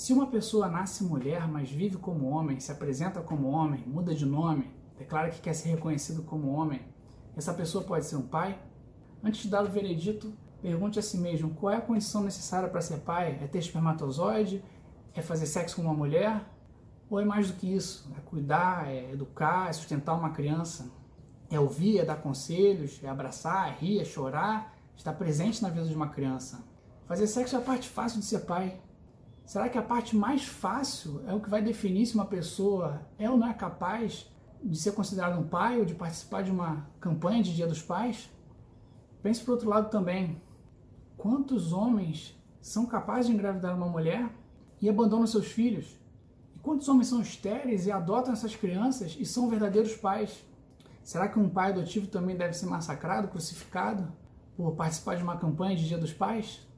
Se uma pessoa nasce mulher, mas vive como homem, se apresenta como homem, muda de nome, declara que quer ser reconhecido como homem, essa pessoa pode ser um pai? Antes de dar o veredito, pergunte a si mesmo qual é a condição necessária para ser pai? É ter espermatozoide? É fazer sexo com uma mulher? Ou é mais do que isso? É cuidar, é educar, é sustentar uma criança? É ouvir, é dar conselhos, é abraçar, é rir, é chorar, estar presente na vida de uma criança. Fazer sexo é a parte fácil de ser pai. Será que a parte mais fácil é o que vai definir se uma pessoa é ou não é capaz de ser considerado um pai ou de participar de uma campanha de Dia dos Pais? Pense por outro lado também. Quantos homens são capazes de engravidar uma mulher e abandonam seus filhos? E quantos homens são estéreis e adotam essas crianças e são verdadeiros pais? Será que um pai adotivo também deve ser massacrado, crucificado por participar de uma campanha de Dia dos Pais?